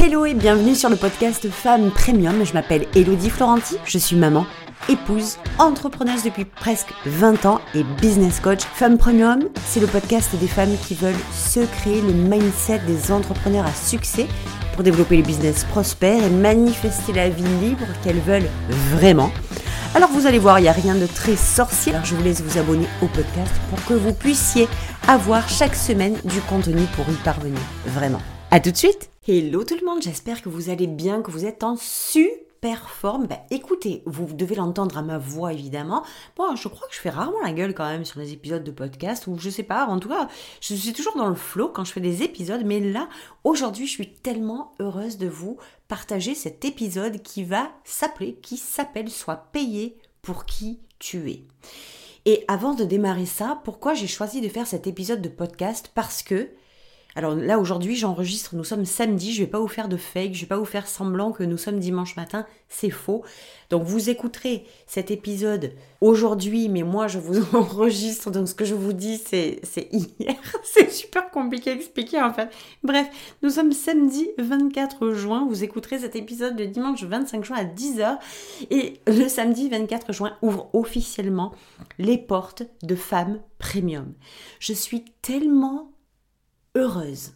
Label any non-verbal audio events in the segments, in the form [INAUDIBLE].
Hello et bienvenue sur le podcast Femmes Premium. Je m'appelle Elodie Florenti, je suis maman, épouse, entrepreneuse depuis presque 20 ans et business coach. Femmes Premium, c'est le podcast des femmes qui veulent se créer le mindset des entrepreneurs à succès pour développer les business prospères et manifester la vie libre qu'elles veulent vraiment. Alors vous allez voir, il n'y a rien de très sorcier. Je vous laisse vous abonner au podcast pour que vous puissiez avoir chaque semaine du contenu pour y parvenir. Vraiment. À tout de suite Hello tout le monde, j'espère que vous allez bien, que vous êtes en super forme. Bah, écoutez, vous devez l'entendre à ma voix évidemment. Bon, je crois que je fais rarement la gueule quand même sur des épisodes de podcast, ou je sais pas, en tout cas, je suis toujours dans le flow quand je fais des épisodes, mais là, aujourd'hui, je suis tellement heureuse de vous partager cet épisode qui va s'appeler, qui s'appelle Sois payé pour qui tu es. Et avant de démarrer ça, pourquoi j'ai choisi de faire cet épisode de podcast? Parce que alors là aujourd'hui j'enregistre, nous sommes samedi, je vais pas vous faire de fake, je vais pas vous faire semblant que nous sommes dimanche matin, c'est faux. Donc vous écouterez cet épisode aujourd'hui, mais moi je vous [LAUGHS] enregistre, donc ce que je vous dis c'est hier, [LAUGHS] c'est super compliqué à expliquer en fait. Bref, nous sommes samedi 24 juin, vous écouterez cet épisode le dimanche 25 juin à 10h, et le samedi 24 juin ouvre officiellement les portes de Femmes Premium. Je suis tellement heureuse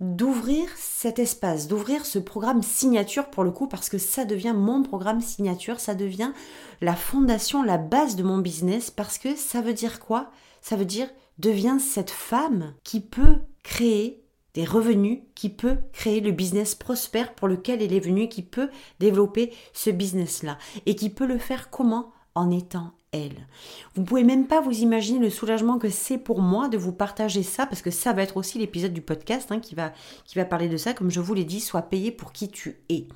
d'ouvrir cet espace, d'ouvrir ce programme signature pour le coup, parce que ça devient mon programme signature, ça devient la fondation, la base de mon business, parce que ça veut dire quoi? Ça veut dire devient cette femme qui peut créer des revenus, qui peut créer le business prospère pour lequel elle est venue, qui peut développer ce business-là. Et qui peut le faire comment? En étant elle. Vous pouvez même pas vous imaginer le soulagement que c'est pour moi de vous partager ça, parce que ça va être aussi l'épisode du podcast hein, qui, va, qui va parler de ça, comme je vous l'ai dit, sois payé pour qui tu es.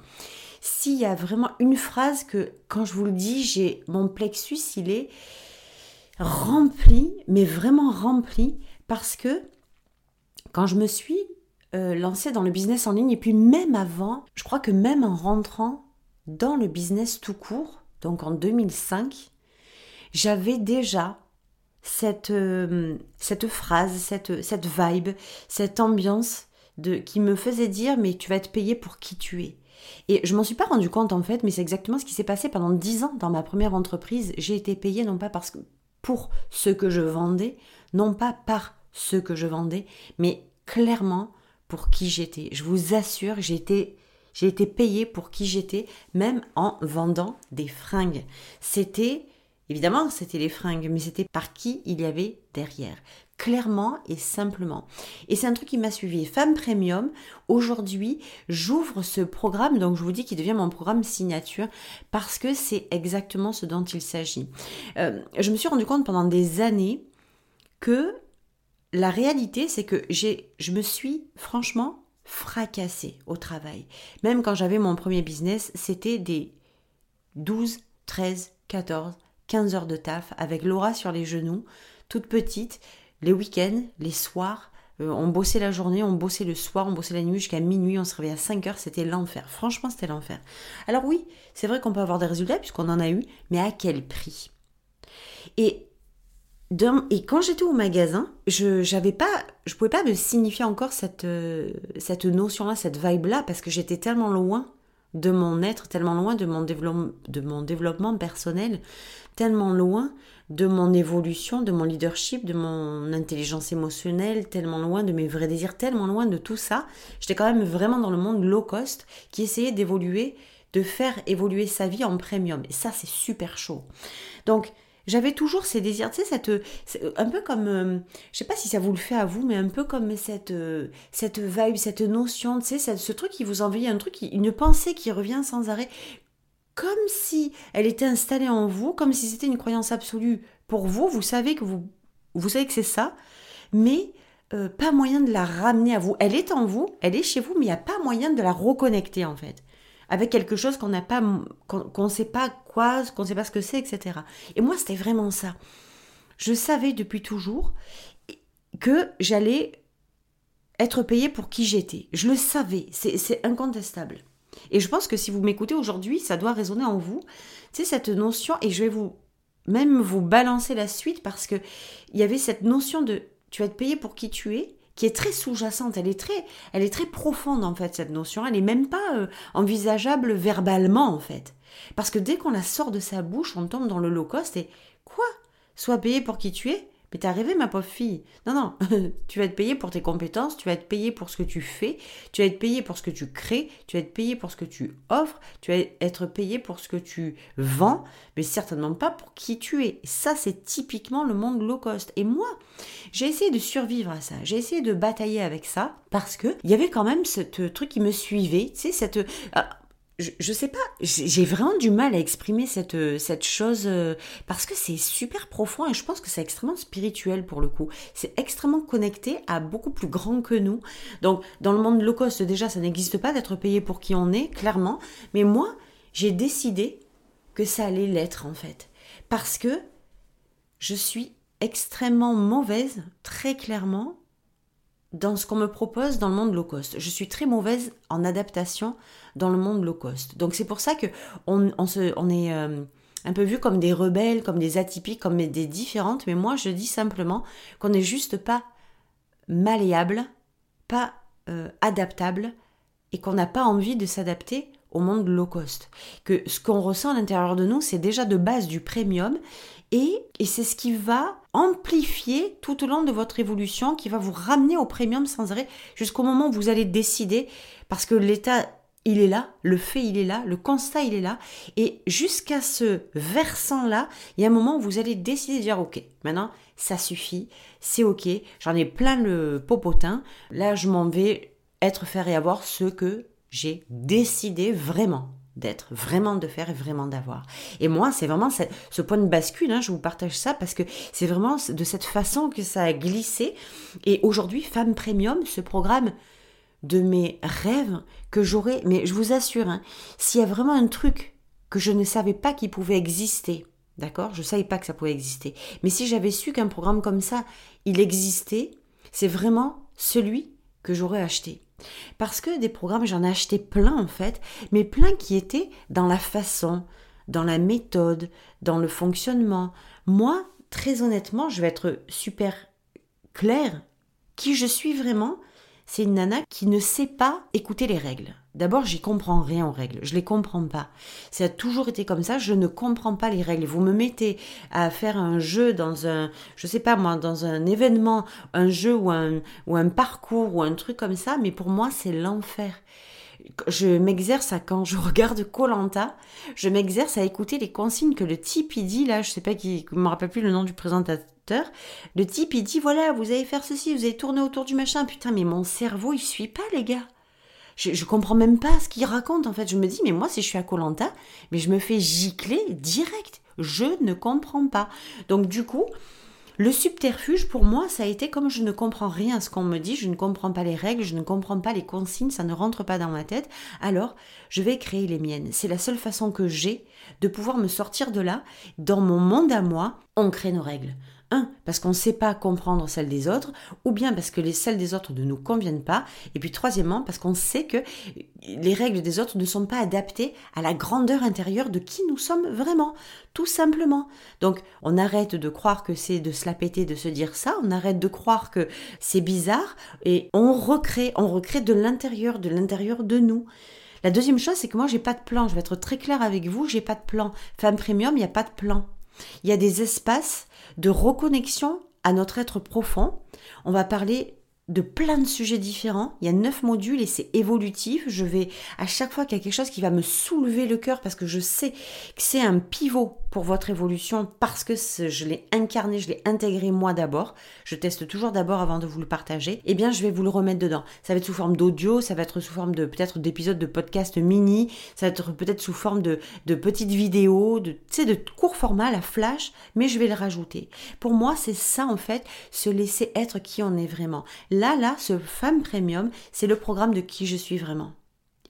S'il y a vraiment une phrase que, quand je vous le dis, j'ai mon plexus, il est rempli, mais vraiment rempli, parce que quand je me suis euh, lancée dans le business en ligne, et puis même avant, je crois que même en rentrant dans le business tout court, donc en 2005, j'avais déjà cette, euh, cette phrase, cette, cette vibe, cette ambiance de, qui me faisait dire mais tu vas être payé pour qui tu es. Et je m'en suis pas rendu compte en fait, mais c'est exactement ce qui s'est passé pendant dix ans dans ma première entreprise. J'ai été payée non pas parce que, pour ce que je vendais, non pas par ce que je vendais, mais clairement pour qui j'étais. Je vous assure, j'ai été j'ai été payée pour qui j'étais, même en vendant des fringues. C'était Évidemment, c'était les fringues, mais c'était par qui il y avait derrière. Clairement et simplement. Et c'est un truc qui m'a suivi. Femme Premium, aujourd'hui, j'ouvre ce programme, donc je vous dis qu'il devient mon programme signature, parce que c'est exactement ce dont il s'agit. Euh, je me suis rendu compte pendant des années que la réalité, c'est que j'ai, je me suis franchement fracassée au travail. Même quand j'avais mon premier business, c'était des 12, 13, 14, 15 heures de taf avec Laura sur les genoux, toute petite, les week-ends, les soirs. Euh, on bossait la journée, on bossait le soir, on bossait la nuit jusqu'à minuit, on se réveillait à 5 heures, c'était l'enfer. Franchement, c'était l'enfer. Alors oui, c'est vrai qu'on peut avoir des résultats puisqu'on en a eu, mais à quel prix? Et et quand j'étais au magasin, je j'avais pas, je pouvais pas me signifier encore cette euh, cette notion-là, cette vibe-là, parce que j'étais tellement loin de mon être, tellement loin de mon, de mon développement personnel, tellement loin de mon évolution, de mon leadership, de mon intelligence émotionnelle, tellement loin de mes vrais désirs, tellement loin de tout ça. J'étais quand même vraiment dans le monde low cost qui essayait d'évoluer, de faire évoluer sa vie en premium. Et ça, c'est super chaud. Donc, j'avais toujours ces désirs, tu sais, cette, un peu comme, euh, je sais pas si ça vous le fait à vous, mais un peu comme cette, euh, cette vibe, cette notion, tu sais, ce truc qui vous envahit, un truc, une pensée qui revient sans arrêt, comme si elle était installée en vous, comme si c'était une croyance absolue pour vous. Vous savez que vous, vous savez que c'est ça, mais euh, pas moyen de la ramener à vous. Elle est en vous, elle est chez vous, mais il n'y a pas moyen de la reconnecter en fait avec quelque chose qu'on n'a pas, qu'on ne sait pas quoi, qu'on ne sait pas ce que c'est, etc. Et moi, c'était vraiment ça. Je savais depuis toujours que j'allais être payée pour qui j'étais. Je le savais, c'est incontestable. Et je pense que si vous m'écoutez aujourd'hui, ça doit résonner en vous. C'est cette notion, et je vais vous même vous balancer la suite parce que il y avait cette notion de tu vas être payé pour qui tu es, qui est très sous-jacente, elle est très, elle est très profonde en fait cette notion. Elle n'est même pas euh, envisageable verbalement en fait, parce que dès qu'on la sort de sa bouche, on tombe dans le low cost et quoi? Sois payé pour qui tu es? Mais t'es rêvé, ma pauvre fille. Non, non, [LAUGHS] tu vas être payé pour tes compétences, tu vas être payé pour ce que tu fais, tu vas être payé pour ce que tu crées, tu vas être payé pour ce que tu offres, tu vas être payé pour ce que tu vends, mais certainement pas pour qui tu es. ça, c'est typiquement le monde low cost. Et moi, j'ai essayé de survivre à ça. J'ai essayé de batailler avec ça parce que il y avait quand même ce truc qui me suivait, tu sais, cette. Je, je, sais pas, j'ai vraiment du mal à exprimer cette, euh, cette chose euh, parce que c'est super profond et je pense que c'est extrêmement spirituel pour le coup. C'est extrêmement connecté à beaucoup plus grand que nous. Donc, dans le monde low cost, déjà, ça n'existe pas d'être payé pour qui on est, clairement. Mais moi, j'ai décidé que ça allait l'être en fait. Parce que je suis extrêmement mauvaise, très clairement, dans ce qu'on me propose dans le monde low cost. Je suis très mauvaise en adaptation dans le monde low cost. Donc c'est pour ça que on, se, on est euh, un peu vu comme des rebelles, comme des atypiques, comme des différentes. Mais moi, je dis simplement qu'on n'est juste pas malléable, pas euh, adaptable, et qu'on n'a pas envie de s'adapter au monde low cost. Que ce qu'on ressent à l'intérieur de nous, c'est déjà de base du premium et, c'est ce qui va amplifier tout au long de votre évolution, qui va vous ramener au premium sans arrêt jusqu'au moment où vous allez décider, parce que l'état il est là, le fait il est là, le constat il est là, et jusqu'à ce versant-là, il y a un moment où vous allez décider de dire ok, maintenant ça suffit, c'est ok, j'en ai plein le popotin, là je m'en vais être, faire et avoir ce que j'ai décidé vraiment d'être, vraiment de faire et vraiment d'avoir. Et moi, c'est vraiment ce, point de bascule, hein, je vous partage ça parce que c'est vraiment de cette façon que ça a glissé. Et aujourd'hui, Femme Premium, ce programme de mes rêves que j'aurais, mais je vous assure, hein, s'il y a vraiment un truc que je ne savais pas qu'il pouvait exister, d'accord Je ne savais pas que ça pouvait exister. Mais si j'avais su qu'un programme comme ça, il existait, c'est vraiment celui que j'aurais acheté. Parce que des programmes, j'en ai acheté plein en fait, mais plein qui étaient dans la façon, dans la méthode, dans le fonctionnement. Moi, très honnêtement, je vais être super claire. Qui je suis vraiment, c'est une nana qui ne sait pas écouter les règles. D'abord, j'y comprends rien aux règles. Je les comprends pas. Ça a toujours été comme ça. Je ne comprends pas les règles. Vous me mettez à faire un jeu dans un, je sais pas moi, dans un événement, un jeu ou un, ou un parcours ou un truc comme ça. Mais pour moi, c'est l'enfer. Je m'exerce à quand? Je regarde Colanta, je m'exerce à écouter les consignes que le type il dit là. Je sais pas qui, je me rappelle plus le nom du présentateur. Le type il dit voilà, vous allez faire ceci, vous allez tourner autour du machin. Putain, mais mon cerveau il suit pas les gars je, comprends même pas ce qu'il raconte en fait. Je me dis, mais moi, si je suis à Colanta, mais je me fais gicler direct. Je ne comprends pas. Donc du coup, le subterfuge, pour moi, ça a été comme je ne comprends rien à ce qu'on me dit, je ne comprends pas les règles, je ne comprends pas les consignes, ça ne rentre pas dans ma tête, alors je vais créer les miennes. C'est la seule façon que j'ai de pouvoir me sortir de là. Dans mon monde à moi, on crée nos règles. Un, parce qu'on ne sait pas comprendre celles des autres, ou bien parce que les celles des autres ne nous conviennent pas, et puis troisièmement, parce qu'on sait que les règles des autres ne sont pas adaptées à la grandeur intérieure de qui nous sommes vraiment, tout simplement. Donc on arrête de croire que c'est de se la péter de se dire ça, on arrête de croire que c'est bizarre, et on recrée, on recrée de l'intérieur, de l'intérieur de nous. La deuxième chose, c'est que moi, j'ai pas de plan. Je vais être très claire avec vous, j'ai pas de plan. Femme premium, il n'y a pas de plan. Il y a des espaces de reconnexion à notre être profond. On va parler de plein de sujets différents. Il y a neuf modules et c'est évolutif. Je vais, à chaque fois qu'il y a quelque chose qui va me soulever le cœur parce que je sais que c'est un pivot pour votre évolution parce que je l'ai incarné, je l'ai intégré moi d'abord. Je teste toujours d'abord avant de vous le partager. Eh bien, je vais vous le remettre dedans. Ça va être sous forme d'audio, ça va être sous forme de peut-être d'épisodes de podcast mini, ça va être peut-être sous forme de, de petites vidéos, de, de court format, la flash, mais je vais le rajouter. Pour moi, c'est ça en fait, se laisser être qui on est vraiment. Là, là, ce Femme Premium, c'est le programme de qui je suis vraiment.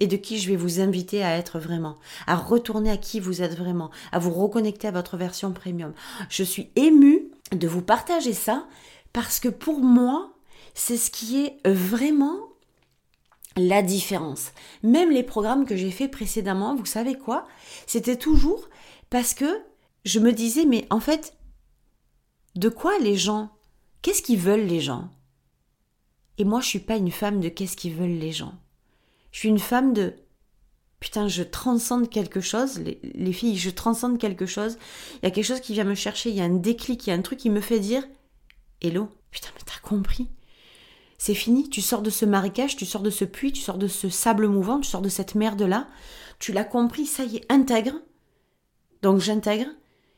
Et de qui je vais vous inviter à être vraiment, à retourner à qui vous êtes vraiment, à vous reconnecter à votre version premium. Je suis émue de vous partager ça parce que pour moi, c'est ce qui est vraiment la différence. Même les programmes que j'ai fait précédemment, vous savez quoi? C'était toujours parce que je me disais, mais en fait, de quoi les gens? Qu'est-ce qu'ils veulent les gens? Et moi, je suis pas une femme de qu'est-ce qu'ils veulent les gens. Je suis une femme de putain, je transcende quelque chose. Les, filles, je transcende quelque chose. Il y a quelque chose qui vient me chercher. Il y a un déclic, il y a un truc qui me fait dire Hello, putain, mais t'as compris c'est fini, tu sors de ce marécage, tu sors de ce puits, tu sors de ce sable mouvant, tu sors de cette merde-là, tu l'as compris, ça y est, intègre. Donc j'intègre.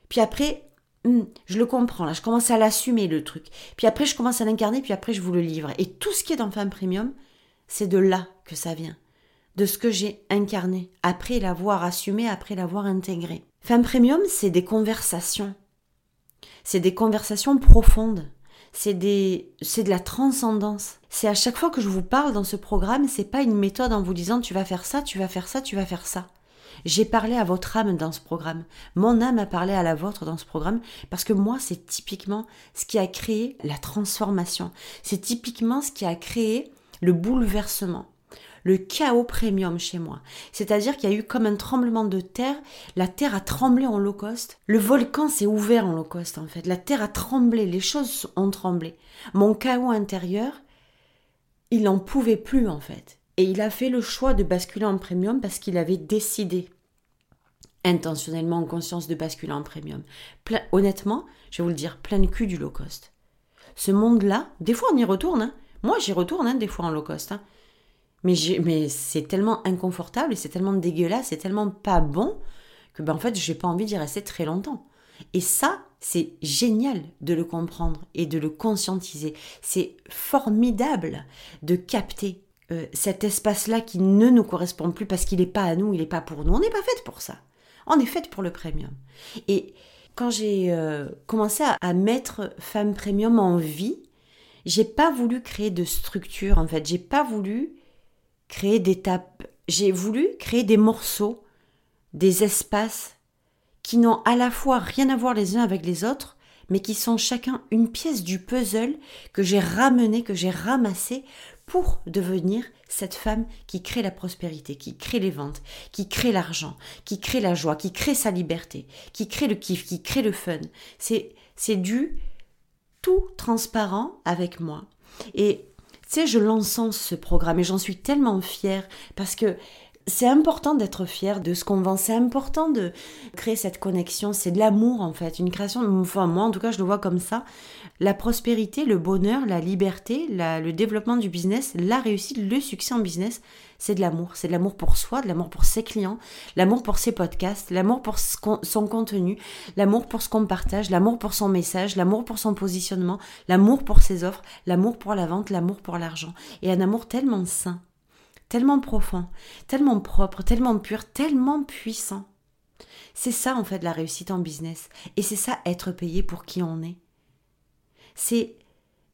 Puis après, hmm, je le comprends, là, je commence à l'assumer le truc. Puis après, je commence à l'incarner, puis après, je vous le livre. Et tout ce qui est dans Femme Premium, c'est de là que ça vient. De ce que j'ai incarné, après l'avoir assumé, après l'avoir intégré. Femme Premium, c'est des conversations. C'est des conversations profondes c'est des c'est de la transcendance. C'est à chaque fois que je vous parle dans ce programme, c'est pas une méthode en vous disant tu vas faire ça, tu vas faire ça, tu vas faire ça. J'ai parlé à votre âme dans ce programme. Mon âme a parlé à la vôtre dans ce programme parce que moi, c'est typiquement ce qui a créé la transformation. C'est typiquement ce qui a créé le bouleversement le chaos premium chez moi. C'est-à-dire qu'il y a eu comme un tremblement de terre, la terre a tremblé en low cost, le volcan s'est ouvert en low cost en fait, la terre a tremblé, les choses ont tremblé. Mon chaos intérieur, il n'en pouvait plus en fait. Et il a fait le choix de basculer en premium parce qu'il avait décidé intentionnellement en conscience de basculer en premium. honnêtement, je vais vous le dire, plein de cul du low cost. Ce monde-là, des fois on y retourne. Hein. Moi j'y retourne hein, des fois en low cost. Hein. Mais, c'est tellement inconfortable et c'est tellement dégueulasse, c'est tellement pas bon que ben en fait, j'ai pas envie d'y rester très longtemps. Et ça, c'est génial de le comprendre et de le conscientiser. C'est formidable de capter euh, cet espace-là qui ne nous correspond plus parce qu'il n'est pas à nous, il n'est pas pour nous. On n'est pas fait pour ça. On est fait pour le premium. Et quand j'ai euh, commencé à, à, mettre femme premium en vie, j'ai pas voulu créer de structure en fait. J'ai pas voulu créer des tapes. J'ai voulu créer des morceaux, des espaces qui n'ont à la fois rien à voir les uns avec les autres, mais qui sont chacun une pièce du puzzle que j'ai ramené, que j'ai ramassé pour devenir cette femme qui crée la prospérité, qui crée les ventes, qui crée l'argent, qui crée la joie, qui crée sa liberté, qui crée le kiff, qui crée le fun. C'est, c'est du tout transparent avec moi. Et sais, je l'encense ce programme et j'en suis tellement fière parce que c'est important d'être fier de ce qu'on vend, c'est important de créer cette connexion, c'est de l'amour en fait, une création, enfin moi en tout cas je le vois comme ça, la prospérité, le bonheur, la liberté, le développement du business, la réussite, le succès en business, c'est de l'amour, c'est de l'amour pour soi, de l'amour pour ses clients, l'amour pour ses podcasts, l'amour pour son contenu, l'amour pour ce qu'on partage, l'amour pour son message, l'amour pour son positionnement, l'amour pour ses offres, l'amour pour la vente, l'amour pour l'argent, et un amour tellement sain tellement profond, tellement propre, tellement pur, tellement puissant. C'est ça en fait la réussite en business. Et c'est ça être payé pour qui on est. C'est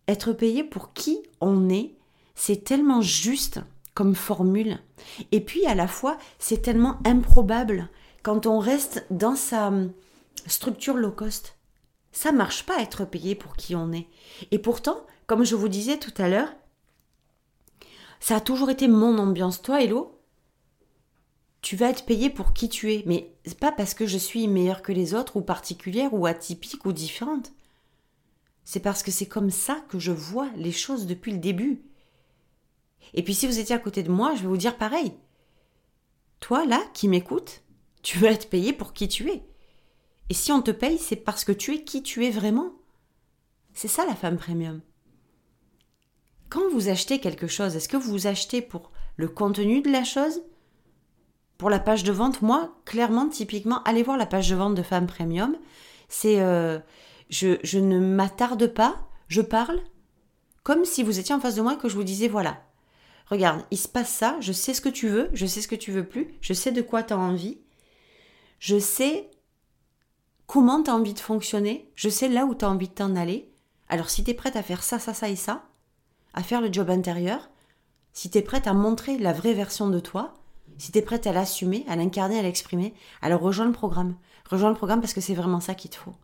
être payé pour qui on est. C'est tellement juste comme formule. Et puis à la fois, c'est tellement improbable quand on reste dans sa hum, structure low cost. Ça marche pas être payé pour qui on est. Et pourtant, comme je vous disais tout à l'heure, ça a toujours été mon ambiance. Toi, Hello, tu vas être payé pour qui tu es. Mais c'est pas parce que je suis meilleure que les autres, ou particulière, ou atypique, ou différente. C'est parce que c'est comme ça que je vois les choses depuis le début. Et puis si vous étiez à côté de moi, je vais vous dire pareil. Toi, là, qui m'écoute, tu vas être payé pour qui tu es. Et si on te paye, c'est parce que tu es qui tu es vraiment. C'est ça la femme premium. Quand vous achetez quelque chose, est-ce que vous achetez pour le contenu de la chose? Pour la page de vente, moi, clairement, typiquement, allez voir la page de vente de Femme Premium. C'est euh, je, ne m'attarde pas, je parle comme si vous étiez en face de moi et que je vous disais voilà, regarde, il se passe ça, je sais ce que tu veux, je sais ce que tu veux plus, je sais de quoi tu as envie, je sais comment tu as envie de fonctionner, je sais là où tu as envie de t'en aller. Alors si tu es prête à faire ça, ça, ça et ça, à faire le job intérieur, si tu es prête à montrer la vraie version de toi, si tu es prête à l'assumer, à l'incarner, à l'exprimer, alors rejoins le programme. Rejoins le programme parce que c'est vraiment ça qu'il te faut.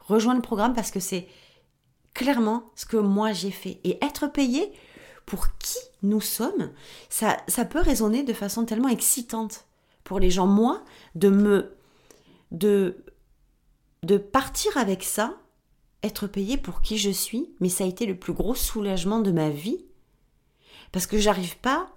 Rejoins le programme parce que c'est clairement ce que moi j'ai fait. Et être payé pour qui nous sommes, ça, ça peut résonner de façon tellement excitante pour les gens. Moi, de me. de, de partir avec ça, être payé pour qui je suis, mais ça a été le plus gros soulagement de ma vie. Parce que j'arrive pas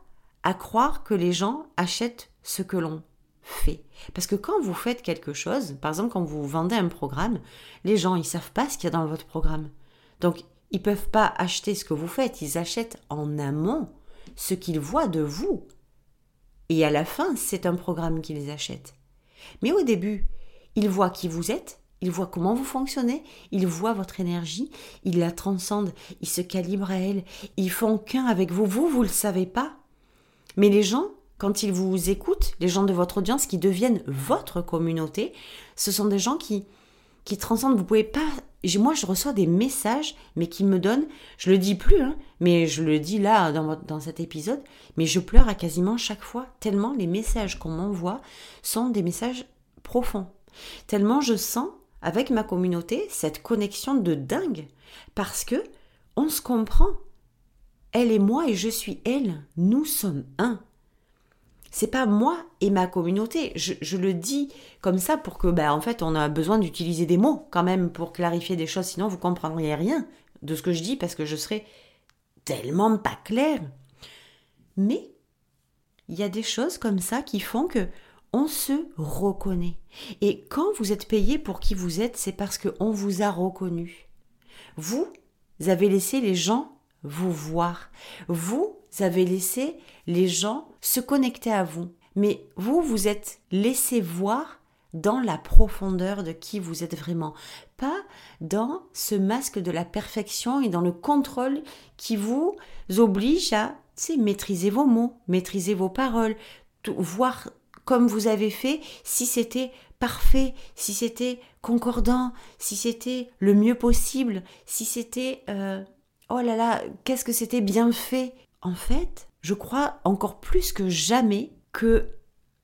à croire que les gens achètent ce que l'on fait. Parce que quand vous faites quelque chose, par exemple quand vous vendez un programme, les gens ils savent pas ce qu'il y a dans votre programme. Donc ils peuvent pas acheter ce que vous faites, ils achètent en amont ce qu'ils voient de vous. Et à la fin, c'est un programme qu'ils achètent. Mais au début, ils voient qui vous êtes, ils voient comment vous fonctionnez, ils voient votre énergie, ils la transcendent, ils se calibrent à elle, ils font qu'un avec vous. Vous, vous le savez pas. Mais les gens, quand ils vous écoutent, les gens de votre audience qui deviennent votre communauté, ce sont des gens qui, qui transcendent. Vous pouvez pas. Moi, je reçois des messages, mais qui me donnent. Je le dis plus, hein, mais je le dis là dans, dans cet épisode. Mais je pleure à quasiment chaque fois, tellement les messages qu'on m'envoie sont des messages profonds. Tellement je sens avec ma communauté cette connexion de dingue, parce que on se comprend. Elle et moi et je suis elle. Nous sommes un. C'est pas moi et ma communauté. Je, le dis comme ça pour que, ben, en fait, on a besoin d'utiliser des mots quand même pour clarifier des choses. Sinon, vous comprendriez rien de ce que je dis parce que je serais tellement pas claire. Mais il y a des choses comme ça qui font que on se reconnaît. Et quand vous êtes payé pour qui vous êtes, c'est parce qu'on vous a reconnu. Vous avez laissé les gens vous voir. Vous avez laissé les gens se connecter à vous. Mais vous, vous êtes laissé voir dans la profondeur de qui vous êtes vraiment, pas dans ce masque de la perfection et dans le contrôle qui vous oblige à maîtriser vos mots, maîtriser vos paroles, voir comme vous avez fait si c'était parfait, si c'était concordant, si c'était le mieux possible, si c'était euh, oh là là, qu'est-ce que c'était bien fait. En fait, je crois encore plus que jamais que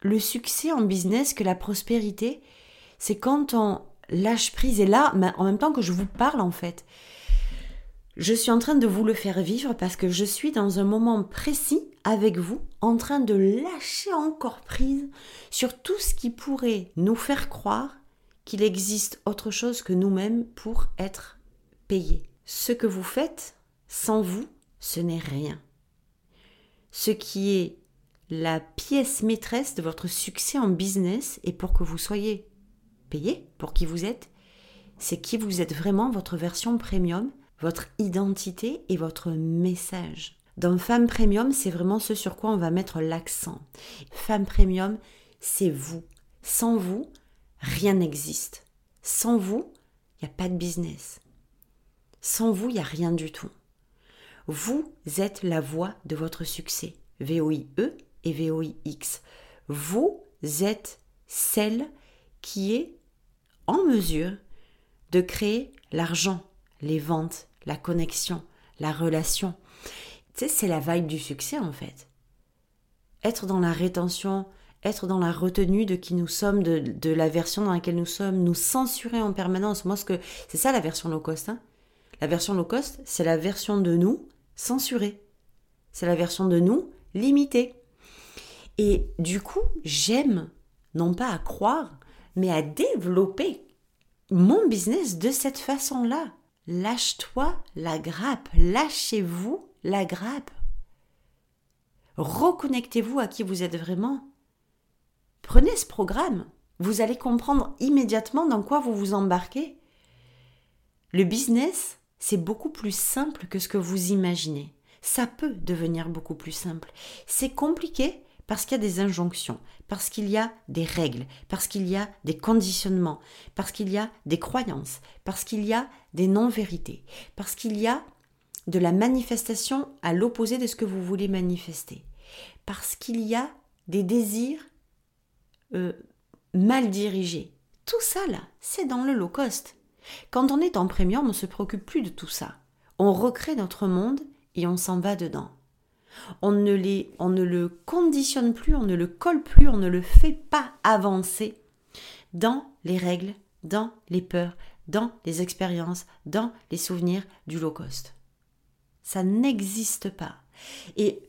le succès en business, que la prospérité, c'est quand on lâche prise. Et là, en même temps que je vous parle, en fait, je suis en train de vous le faire vivre parce que je suis dans un moment précis avec vous, en train de lâcher encore prise sur tout ce qui pourrait nous faire croire qu'il existe autre chose que nous-mêmes pour être payés. Ce que vous faites, sans vous, ce n'est rien. Ce qui est la pièce maîtresse de votre succès en business et pour que vous soyez payé pour qui vous êtes, c'est qui vous êtes vraiment, votre version premium, votre identité et votre message. Dans Femme Premium, c'est vraiment ce sur quoi on va mettre l'accent. Femme Premium, c'est vous. Sans vous, rien n'existe. Sans vous, il n'y a pas de business. Sans vous, il n'y a rien du tout. Vous êtes la voix de votre succès. V-O-I-E et V-O-I-X. Vous êtes celle qui est en mesure de créer l'argent, les ventes, la connexion, la relation. Tu sais, c'est la vibe du succès en fait. Être dans la rétention, être dans la retenue de qui nous sommes, de, la version dans laquelle nous sommes, nous censurer en permanence. Moi, ce que c'est ça la version low cost. Hein. la version low cost, c'est la version de nous censurée. C'est la version de nous limitée. Et du coup, j'aime non pas à croire, mais à développer mon business de cette façon-là. Lâche-toi la grappe, lâchez-vous la grappe. Reconnectez-vous à qui vous êtes vraiment. Prenez ce programme, vous allez comprendre immédiatement dans quoi vous vous embarquez. Le business, c'est beaucoup plus simple que ce que vous imaginez. Ça peut devenir beaucoup plus simple. C'est compliqué parce qu'il y a des injonctions, parce qu'il y a des règles, parce qu'il y a des conditionnements, parce qu'il y a des croyances, parce qu'il y a des non-vérités, parce qu'il y a de la manifestation à l'opposé de ce que vous voulez manifester, parce qu'il y a des désirs euh, mal dirigés. Tout ça là, c'est dans le low cost. Quand on est en premium, on ne se préoccupe plus de tout ça. On recrée notre monde et on s'en va dedans. On ne, les, on ne le conditionne plus, on ne le colle plus, on ne le fait pas avancer dans les règles, dans les peurs, dans les expériences, dans les souvenirs du low cost. Ça n'existe pas. Et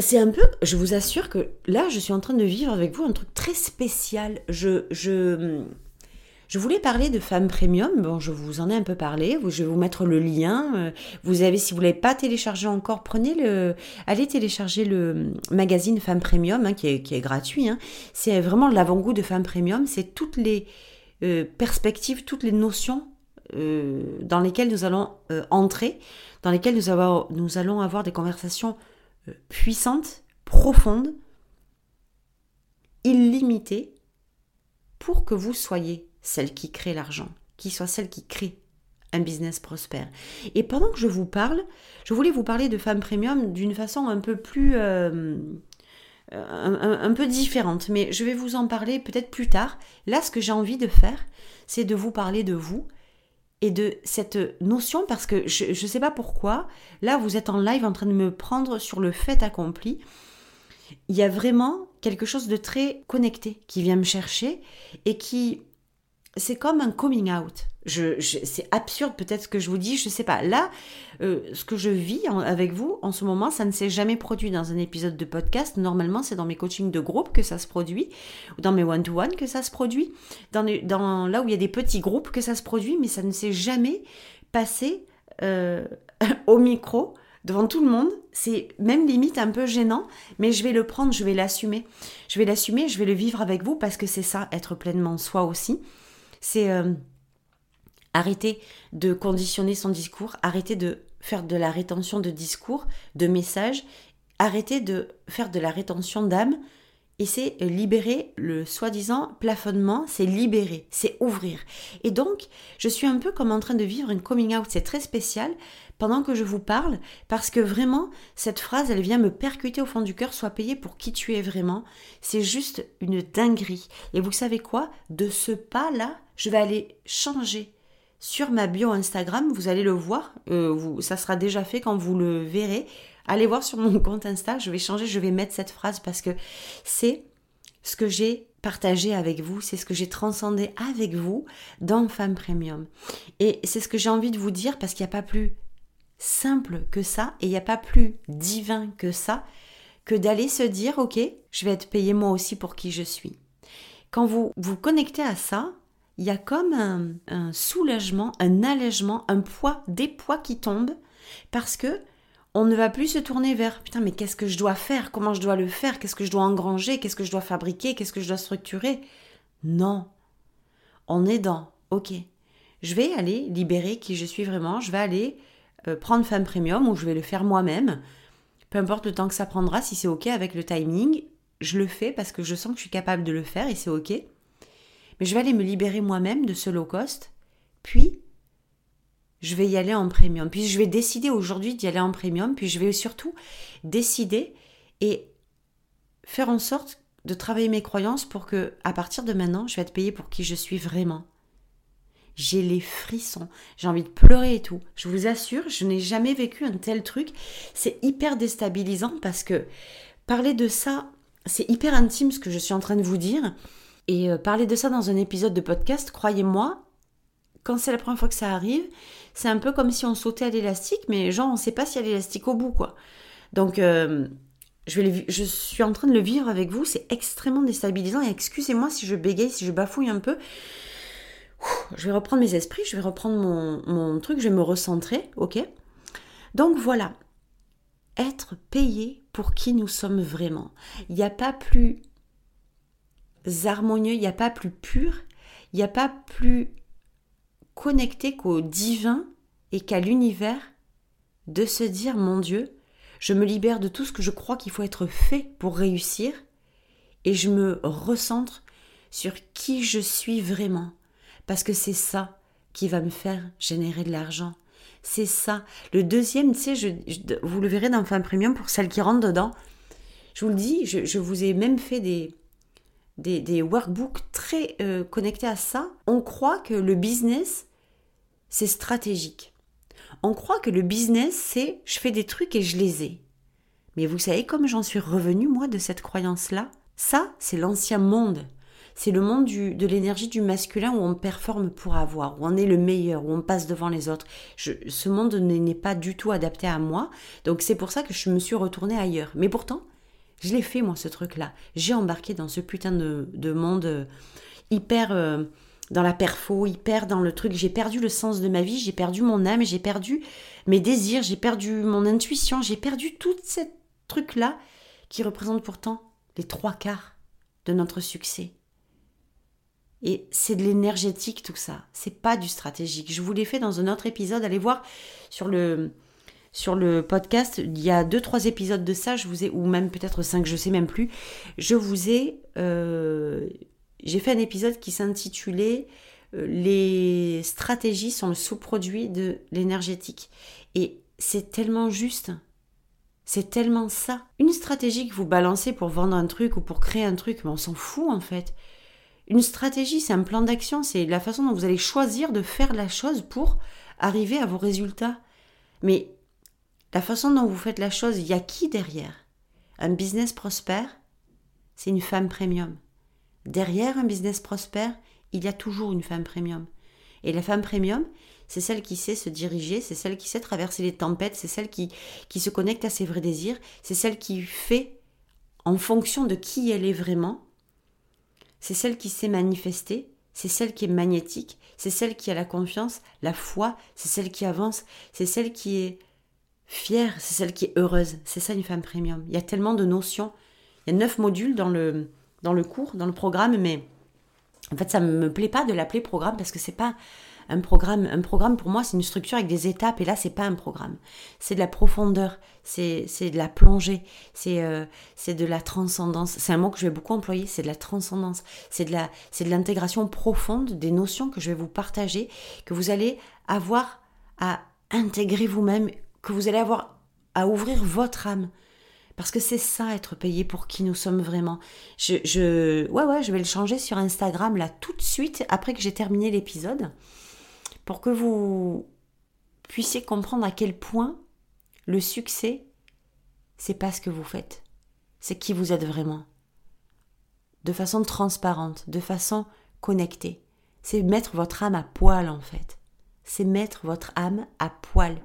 c'est un peu, je vous assure que là, je suis en train de vivre avec vous un truc très spécial. Je, je, Je voulais parler de Femmes Premium. Bon, je vous en ai un peu parlé. Je vais vous mettre le lien. Euh, vous avez, si vous l'avez pas téléchargé encore, prenez le, allez télécharger le magazine Femmes Premium, hein, qui, est, gratuit. Hein. C'est vraiment l'avant-goût de Femmes Premium. C'est toutes les euh, perspectives, toutes les notions euh, dans lesquelles nous allons entrer, dans lesquelles nous, nous allons avoir des conversations puissantes, profondes, illimitées, pour que vous soyez celle qui crée l'argent, qui soit celle qui crée un business prospère. Et pendant que je vous parle, je voulais vous parler de femmes premium d'une façon un peu plus... Euh, un, peu différente, mais je vais vous en parler peut-être plus tard. Là, ce que j'ai envie de faire, c'est de vous parler de vous et de cette notion, parce que je ne sais pas pourquoi, là, vous êtes en live en train de me prendre sur le fait accompli. Il y a vraiment quelque chose de très connecté qui vient me chercher et qui c'est comme un coming out. Je, c'est absurde peut-être ce que je vous dis, je sais pas. Là, euh, ce que je vis avec vous en ce moment, ça ne s'est jamais produit dans un épisode de podcast. Normalement, c'est dans mes coachings de groupe que ça se produit, ou dans mes one-to-one que ça se produit, dans, dans, là où il y a des petits groupes que ça se produit, mais ça ne s'est jamais passé euh, [LAUGHS] au micro devant tout le monde. C'est même limite un peu gênant, mais je vais le prendre, je vais l'assumer. Je vais l'assumer, je vais le vivre avec vous parce que c'est ça, être pleinement soi aussi c'est euh, arrêter de conditionner son discours, arrêter de faire de la rétention de discours, de messages, arrêter de faire de la rétention d'âme, et c'est libérer le soi-disant plafonnement, c'est libérer, c'est ouvrir. Et donc, je suis un peu comme en train de vivre une coming out, c'est très spécial pendant que je vous parle, parce que vraiment, cette phrase, elle vient me percuter au fond du cœur, sois payé pour qui tu es vraiment. C'est juste une dinguerie. Et vous savez quoi? De ce pas-là, je vais aller changer sur ma bio Instagram, vous allez le voir, euh, ça sera déjà fait quand vous le verrez. Allez voir sur mon [LAUGHS] compte Insta, je vais changer, je vais mettre cette phrase parce que c'est ce que j'ai partagé avec vous, c'est ce que j'ai transcendé avec vous dans Femme Premium. Et c'est ce que j'ai envie de vous dire parce qu'il n'y a pas plus simple que ça et il n'y a pas plus divin que ça que d'aller se dire ok, je vais être payé moi aussi pour qui je suis. Quand vous vous connectez à ça, il y a comme un, soulagement, un allègement, un poids, des poids qui tombent parce que on ne va plus se tourner vers putain mais qu'est-ce que je dois faire, comment je dois le faire, qu'est-ce que je dois engranger, qu'est-ce que je dois fabriquer, qu'est-ce que je dois structurer? Non. On est dans OK. Je vais aller libérer qui je suis vraiment, je vais aller euh, prendre femme premium ou je vais le faire moi-même. Peu importe le temps que ça prendra, si c'est OK avec le timing, je le fais parce que je sens que je suis capable de le faire et c'est OK. Mais je vais aller me libérer moi-même de ce low cost, puis je vais y aller en premium. Puis je vais décider aujourd'hui d'y aller en premium, puis je vais surtout décider et faire en sorte de travailler mes croyances pour que à partir de maintenant, je vais être payée pour qui je suis vraiment j'ai les frissons, j'ai envie de pleurer et tout. Je vous assure, je n'ai jamais vécu un tel truc. C'est hyper déstabilisant parce que parler de ça, c'est hyper intime ce que je suis en train de vous dire. Et euh, parler de ça dans un épisode de podcast, croyez-moi, quand c'est la première fois que ça arrive, c'est un peu comme si on sautait à l'élastique, mais genre on ne sait pas s'il y a l'élastique au bout, quoi. Donc euh, je, suis en train de le vivre avec vous, c'est extrêmement déstabilisant. Et excusez-moi si je bégaye, si je bafouille un peu je vais reprendre mes esprits, je vais reprendre mon, truc, je vais me recentrer, ok? Donc voilà, être payé pour qui nous sommes vraiment. Il n'y a pas plus harmonieux, il n'y a pas plus pur, il n'y a pas plus connecté qu'au divin et qu'à l'univers de se dire mon Dieu, je me libère de tout ce que je crois qu'il faut être fait pour réussir et je me recentre sur qui je suis vraiment parce que c'est ça qui va me faire générer de l'argent. C'est ça. Le deuxième, tu sais, je, vous le verrez dans Femme Premium pour celles qui rentrent dedans. Je vous le dis, je, vous ai même fait des, des, workbooks très euh, connectés à ça. On croit que le business, c'est stratégique. On croit que le business, c'est je fais des trucs et je les ai. Mais vous savez comme j'en suis revenue, moi, de cette croyance-là? Ça, c'est l'ancien monde c'est le monde de l'énergie du masculin où on performe pour avoir, où on est le meilleur, où on passe devant les autres. ce monde n'est pas du tout adapté à moi, donc c'est pour ça que je me suis retournée ailleurs. Mais pourtant, je l'ai fait moi ce truc-là. J'ai embarqué dans ce putain de, monde euh, hyper euh, dans la perfo, hyper dans le truc. J'ai perdu le sens de ma vie, j'ai perdu mon âme, j'ai perdu mes désirs, j'ai perdu mon intuition, j'ai perdu tout ce truc-là qui représente pourtant les trois quarts de notre succès. Et c'est de l'énergétique tout ça, c'est pas du stratégique. Je vous l'ai fait dans un autre épisode, allez voir sur le sur le podcast, il y a deux trois épisodes de ça, je vous ai ou même peut-être cinq, je sais même plus. Je vous ai euh, j'ai fait un épisode qui s'intitulait euh, Les stratégies sont le sous-produit de l'énergétique. Et c'est tellement juste. C'est tellement ça. Une stratégie que vous balancez pour vendre un truc ou pour créer un truc, mais on s'en fout en fait. Une stratégie, c'est un plan d'action, c'est la façon dont vous allez choisir de faire la chose pour arriver à vos résultats. Mais la façon dont vous faites la chose, il y a qui derrière? Un business prospère, c'est une femme premium. Derrière un business prospère, il y a toujours une femme premium. Et la femme premium, c'est celle qui sait se diriger, c'est celle qui sait traverser les tempêtes, c'est celle qui, qui se connecte à ses vrais désirs, c'est celle qui fait en fonction de qui elle est vraiment, c'est celle qui sait manifester, c'est celle qui est magnétique, c'est celle qui a la confiance, la foi, c'est celle qui avance, c'est celle qui est fière, c'est celle qui est heureuse. C'est ça une femme premium. Il y a tellement de notions. Il y a neuf modules dans le, dans le cours, dans le programme, mais en fait, ça ne me plaît pas de l'appeler programme parce que c'est pas un programme. Un programme, pour moi, c'est une structure avec des étapes, et là, c'est pas un programme. C'est de la profondeur, c'est de la plongée, euh, c'est de la transcendance. C'est un mot que je vais beaucoup employer, c'est de la transcendance. C'est de l'intégration profonde des notions que je vais vous partager, que vous allez avoir à intégrer vous-même, que vous allez avoir à ouvrir votre âme. Parce que c'est ça, être payé pour qui nous sommes vraiment. Je, ouais, ouais, je vais le changer sur Instagram là tout de suite après que j'ai terminé l'épisode pour que vous puissiez comprendre à quel point le succès, c'est pas ce que vous faites, c'est qui vous êtes vraiment. De façon transparente, de façon connectée. C'est mettre votre âme à poil en fait. C'est mettre votre âme à poil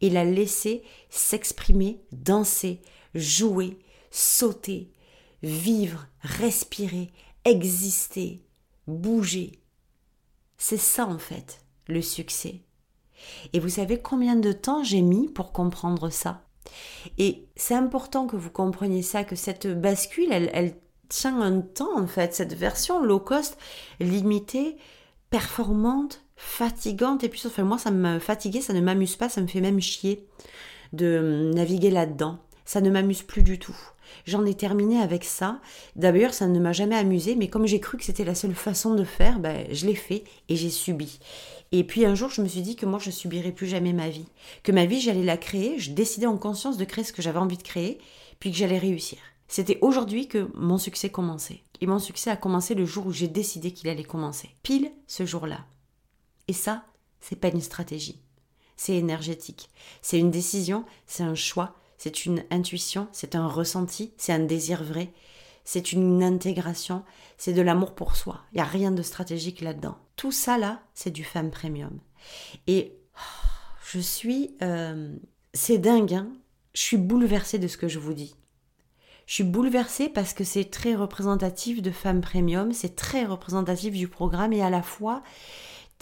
et la laisser s'exprimer, danser, jouer, sauter, vivre, respirer, exister, bouger. C'est ça en fait, le succès. Et vous savez combien de temps j'ai mis pour comprendre ça? Et c'est important que vous compreniez ça, que cette bascule, elle, tient un temps en fait, cette version low cost, limitée, performante, fatigante, et puis enfin, moi ça me fatiguait, ça ne m'amuse pas, ça me fait même chier de naviguer là-dedans ça ne m'amuse plus du tout. J'en ai terminé avec ça. D'ailleurs, ça ne m'a jamais amusé, mais comme j'ai cru que c'était la seule façon de faire, ben, je l'ai fait et j'ai subi. Et puis un jour, je me suis dit que moi, je subirais plus jamais ma vie. Que ma vie, j'allais la créer. Je décidais en conscience de créer ce que j'avais envie de créer, puis que j'allais réussir. C'était aujourd'hui que mon succès commençait. Et mon succès a commencé le jour où j'ai décidé qu'il allait commencer. Pile ce jour-là. Et ça, c'est pas une stratégie. C'est énergétique. C'est une décision, c'est un choix, c'est une intuition, c'est un ressenti, c'est un désir vrai, c'est une intégration, c'est de l'amour pour soi. Il n'y a rien de stratégique là-dedans. Tout ça là, c'est du femme premium. Et oh, je suis... Euh, c'est dingue, hein je suis bouleversée de ce que je vous dis. Je suis bouleversée parce que c'est très représentatif de femme premium, c'est très représentatif du programme et à la fois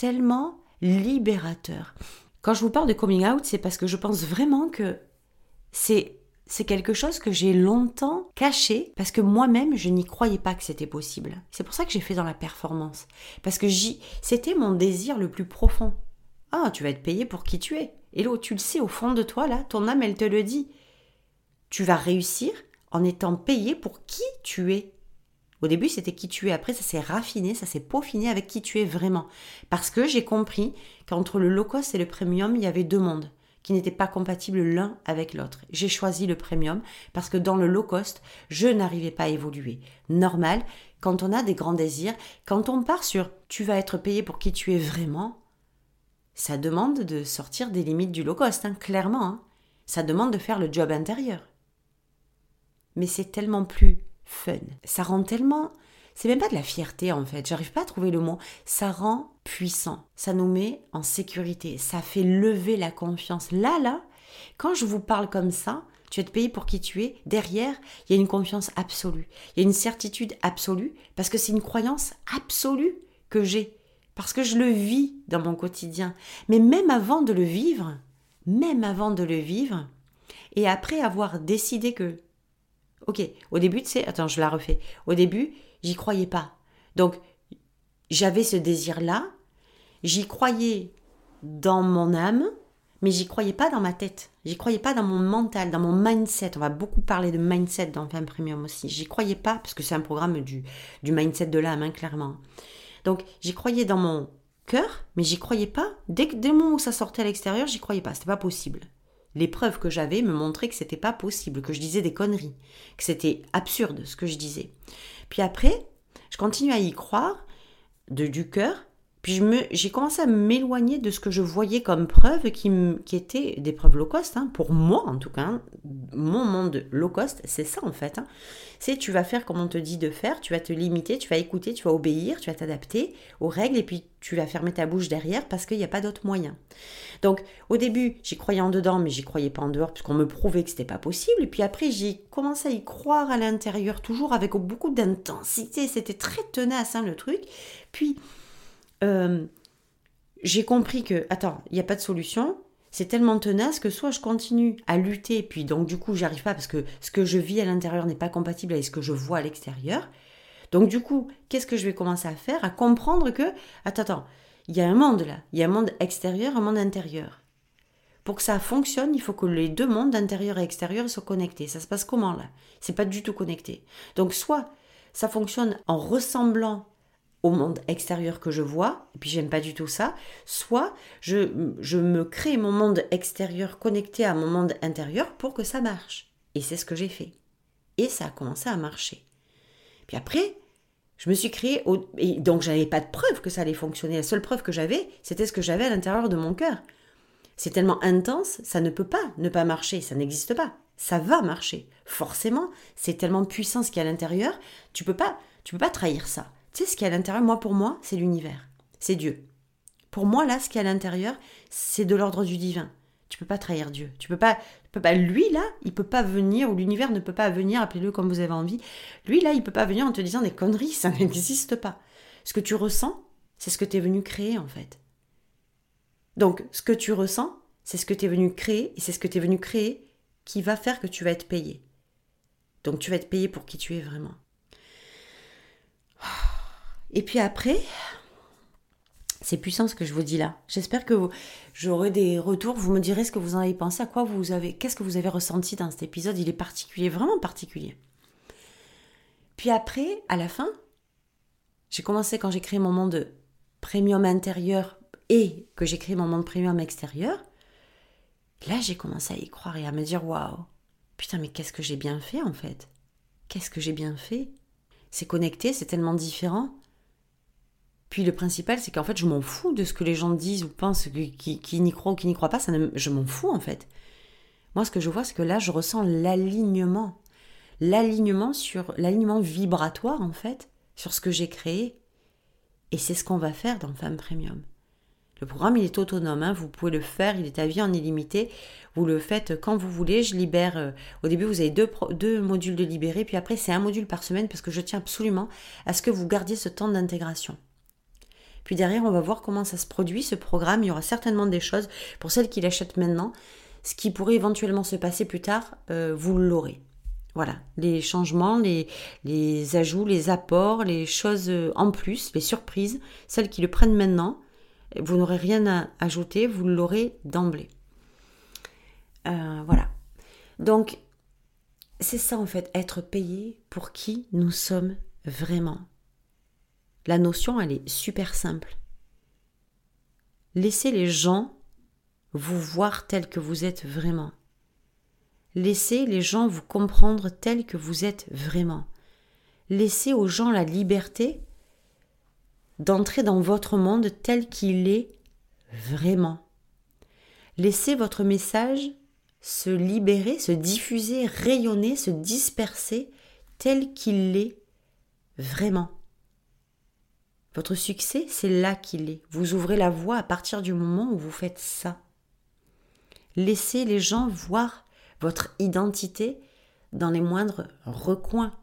tellement libérateur. Quand je vous parle de coming out, c'est parce que je pense vraiment que c'est c'est quelque chose que j'ai longtemps caché parce que moi-même je n'y croyais pas que c'était possible. C'est pour ça que j'ai fait dans la performance parce que j'y c'était mon désir le plus profond. Ah, tu vas être payé pour qui tu es. Hello, tu le sais au fond de toi là, ton âme elle te le dit. Tu vas réussir en étant payé pour qui tu es. Au début, c'était qui tu es. Après, ça s'est raffiné, ça s'est peaufiné avec qui tu es vraiment. Parce que j'ai compris qu'entre le low cost et le premium, il y avait deux mondes qui n'étaient pas compatibles l'un avec l'autre. J'ai choisi le premium parce que dans le low cost, je n'arrivais pas à évoluer. Normal, quand on a des grands désirs, quand on part sur tu vas être payé pour qui tu es vraiment, ça demande de sortir des limites du low cost, hein, clairement. Hein. Ça demande de faire le job intérieur. Mais c'est tellement plus fun. Ça rend tellement c'est même pas de la fierté en fait, j'arrive pas à trouver le mot. Ça rend puissant, ça nous met en sécurité, ça fait lever la confiance. Là, là, quand je vous parle comme ça, tu es payé pour qui tu es, derrière, il y a une confiance absolue, il y a une certitude absolue, parce que c'est une croyance absolue que j'ai, Parce que je le vis dans mon quotidien. Mais même avant de le vivre, même avant de le vivre, et après avoir décidé que, ok, au début, tu sais, attends, je la refais. Au début, j'y croyais pas. Donc, j'avais ce désir-là, j'y croyais dans mon âme, mais j'y croyais pas dans ma tête. J'y croyais pas dans mon mental, dans mon mindset. On va beaucoup parler de mindset dans Femme Premium aussi. J'y croyais pas, parce que c'est un programme du, du mindset de l'âme, hein, clairement. Donc, j'y croyais dans mon cœur, mais j'y croyais pas. Dès, que, le moment où ça sortait à l'extérieur, j'y croyais pas. C'était pas possible. Les preuves que j'avais me montraient que c'était pas possible, que je disais des conneries, que c'était absurde ce que je disais. Puis après, je continue à y croire de, du cœur, puis j'ai commencé à m'éloigner de ce que je voyais comme preuves qui, qui étaient des preuves low cost. Hein. pour moi, en tout cas, hein. mon monde low cost, c'est ça en fait. Hein. C'est tu vas faire comme on te dit de faire, tu vas te limiter, tu vas écouter, tu vas obéir, tu vas t'adapter aux règles et puis tu vas fermer ta bouche derrière parce qu'il n'y a pas d'autre moyen. Donc au début, j'y croyais en dedans, mais j'y croyais pas en dehors puisqu'on me prouvait que c'était pas possible. Et puis après, j'ai commencé à y croire à l'intérieur, toujours avec beaucoup d'intensité. C'était très tenace le truc. Puis euh, j'ai compris que, attends, il n'y a pas de solution. C'est tellement tenace que soit je continue à lutter, puis donc du coup j'arrive pas parce que ce que je vis à l'intérieur n'est pas compatible avec ce que je vois à l'extérieur. Donc du coup, qu'est-ce que je vais commencer à faire? À comprendre que, attends, attends, il y a un monde là, il y a un monde extérieur, un monde intérieur. Pour que ça fonctionne, il faut que les deux mondes, intérieur et extérieur, soient connectés. Ça se passe comment là? C'est pas du tout connecté. Donc soit ça fonctionne en ressemblant au monde extérieur que je vois, et puis j'aime pas du tout ça, soit je, je me crée mon monde extérieur connecté à mon monde intérieur pour que ça marche. Et c'est ce que j'ai fait. Et ça a commencé à marcher. Puis après, je me suis créé, et donc j'avais pas de preuve que ça allait fonctionner. La seule preuve que j'avais, c'était ce que j'avais à l'intérieur de mon cœur. C'est tellement intense, ça ne peut pas ne pas marcher, ça n'existe pas. Ça va marcher. Forcément, c'est tellement puissant ce qu'il y a à l'intérieur, tu peux pas, tu peux pas trahir ça. Tu sais, ce qui est à l'intérieur, moi, pour moi, c'est l'univers. C'est Dieu. Pour moi, là, ce qui est à l'intérieur, c'est de l'ordre du divin. Tu peux pas trahir Dieu. Tu peux pas, peux pas. Lui là, il peut pas venir ou l'univers ne peut pas venir. Appelez-le comme vous avez envie. Lui là, il peut pas venir en te disant des conneries. Ça [LAUGHS] n'existe pas. Ce que tu ressens, c'est ce que tu es venu créer en fait. Donc, ce que tu ressens, c'est ce que tu es venu créer et c'est ce que tu es venu créer qui va faire que tu vas être payé. Donc, tu vas être payé pour qui tu es vraiment. Et puis après, c'est puissant ce que je vous dis là. J'espère que j'aurai des retours. Vous me direz ce que vous en avez pensé, à quoi vous avez, qu'est-ce que vous avez ressenti dans cet épisode. Il est particulier, vraiment particulier. Puis après, à la fin, j'ai commencé quand j'ai créé mon monde premium intérieur et que j'ai créé mon monde premium extérieur. Là, j'ai commencé à y croire et à me dire waouh, putain, mais qu'est-ce que j'ai bien fait en fait? Qu'est-ce que j'ai bien fait? C'est connecté, c'est tellement différent. Puis le principal, c'est qu'en fait, je m'en fous de ce que les gens disent ou pensent, qui, qui, n'y croient ou qui n'y croient pas, ça je m'en fous en fait. Moi, ce que je vois, c'est que là, je ressens l'alignement. L'alignement sur l'alignement vibratoire, en fait, sur ce que j'ai créé. Et c'est ce qu'on va faire dans Femme Premium. Le programme, il est autonome, hein. vous pouvez le faire, il est à vie en illimité. Vous le faites quand vous voulez. Je libère. Euh, au début, vous avez deux, deux modules de libérer, puis après, c'est un module par semaine parce que je tiens absolument à ce que vous gardiez ce temps d'intégration. Puis derrière, on va voir comment ça se produit, ce programme. Il y aura certainement des choses, pour celles qui l'achètent maintenant, ce qui pourrait éventuellement se passer plus tard, euh, vous l'aurez. Voilà, les changements, les, ajouts, les apports, les choses euh, en plus, les surprises, celles qui le prennent maintenant, vous n'aurez rien à ajouter, vous l'aurez d'emblée. Euh, voilà. Donc, c'est ça en fait, être payé pour qui nous sommes vraiment. La notion, elle est super simple. Laissez les gens vous voir tel que vous êtes vraiment. Laissez les gens vous comprendre tel que vous êtes vraiment. Laissez aux gens la liberté d'entrer dans votre monde tel qu'il est vraiment. Laissez votre message se libérer, se diffuser, rayonner, se disperser tel qu'il est vraiment. Votre succès, c'est là qu'il est. Vous ouvrez la voie à partir du moment où vous faites ça. Laissez les gens voir votre identité dans les moindres recoins.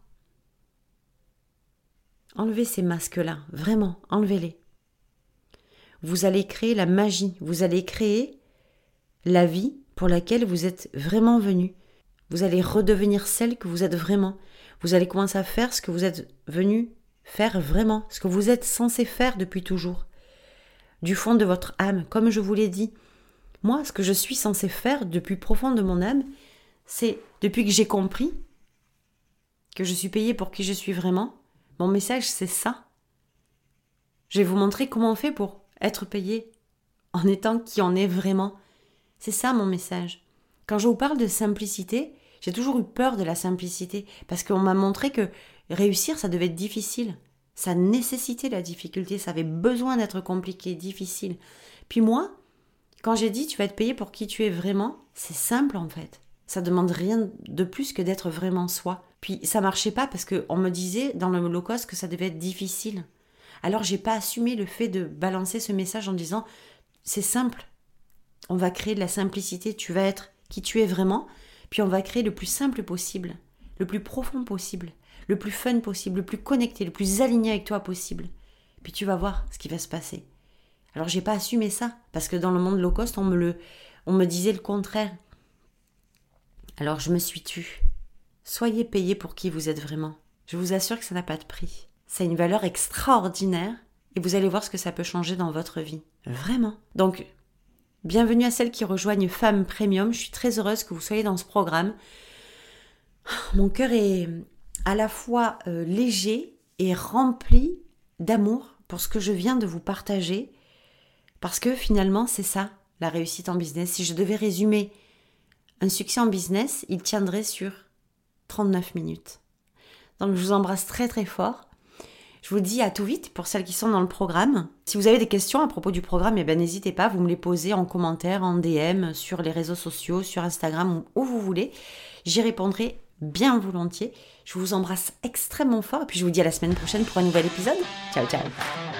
Enlevez ces masques-là, vraiment, enlevez-les. vous allez créer la magie, vous allez créer la vie pour laquelle vous êtes vraiment venu. Vous allez redevenir celle que vous êtes vraiment. Vous allez commencer à faire ce que vous êtes venu faire vraiment, ce que vous êtes censé faire depuis toujours. Du fond de votre âme, comme je vous l'ai dit. Moi, ce que je suis censé faire depuis profond de mon âme, c'est depuis que j'ai compris que je suis payé pour qui je suis vraiment, mon message c'est ça. Je vais vous montrer comment on fait pour être payé en étant qui on est vraiment. C'est ça mon message. Quand je vous parle de simplicité, j'ai toujours eu peur de la simplicité parce qu'on m'a montré que réussir, ça devait être difficile. Ça nécessitait la difficulté, ça avait besoin d'être compliqué, difficile. Puis moi, quand j'ai dit tu vas être payé pour qui tu es vraiment, c'est simple en fait. Ça demande rien de plus que d'être vraiment soi. Puis ça marchait pas parce qu'on me disait dans le low que ça devait être difficile. Alors j'ai pas assumé le fait de balancer ce message en disant c'est simple. On va créer de la simplicité, tu vas être qui tu es vraiment, puis on va créer le plus simple possible, le plus profond possible, le plus fun possible, le plus connecté, le plus aligné avec toi possible. Puis tu vas voir ce qui va se passer. Alors j'ai pas assumé ça parce que dans le monde low cost, on me le on me disait le contraire. Alors je me suis tue. Soyez payé pour qui vous êtes vraiment. Je vous assure que ça n'a pas de prix. C'est une valeur extraordinaire et vous allez voir ce que ça peut changer dans votre vie. Vraiment. Donc, bienvenue à celles qui rejoignent Femmes Premium. Je suis très heureuse que vous soyez dans ce programme. Mon cœur est à la fois euh, léger et rempli d'amour pour ce que je viens de vous partager. Parce que finalement, c'est ça, la réussite en business. Si je devais résumer un succès en business, il tiendrait sur 39 minutes. Donc je vous embrasse très très fort. Je vous dis à tout vite pour celles qui sont dans le programme. Si vous avez des questions à propos du programme, eh ben, n'hésitez pas, vous me les posez en commentaire, en DM, sur les réseaux sociaux, sur Instagram, où vous voulez. J'y répondrai bien volontiers. Je vous embrasse extrêmement fort et puis je vous dis à la semaine prochaine pour un nouvel épisode. Ciao ciao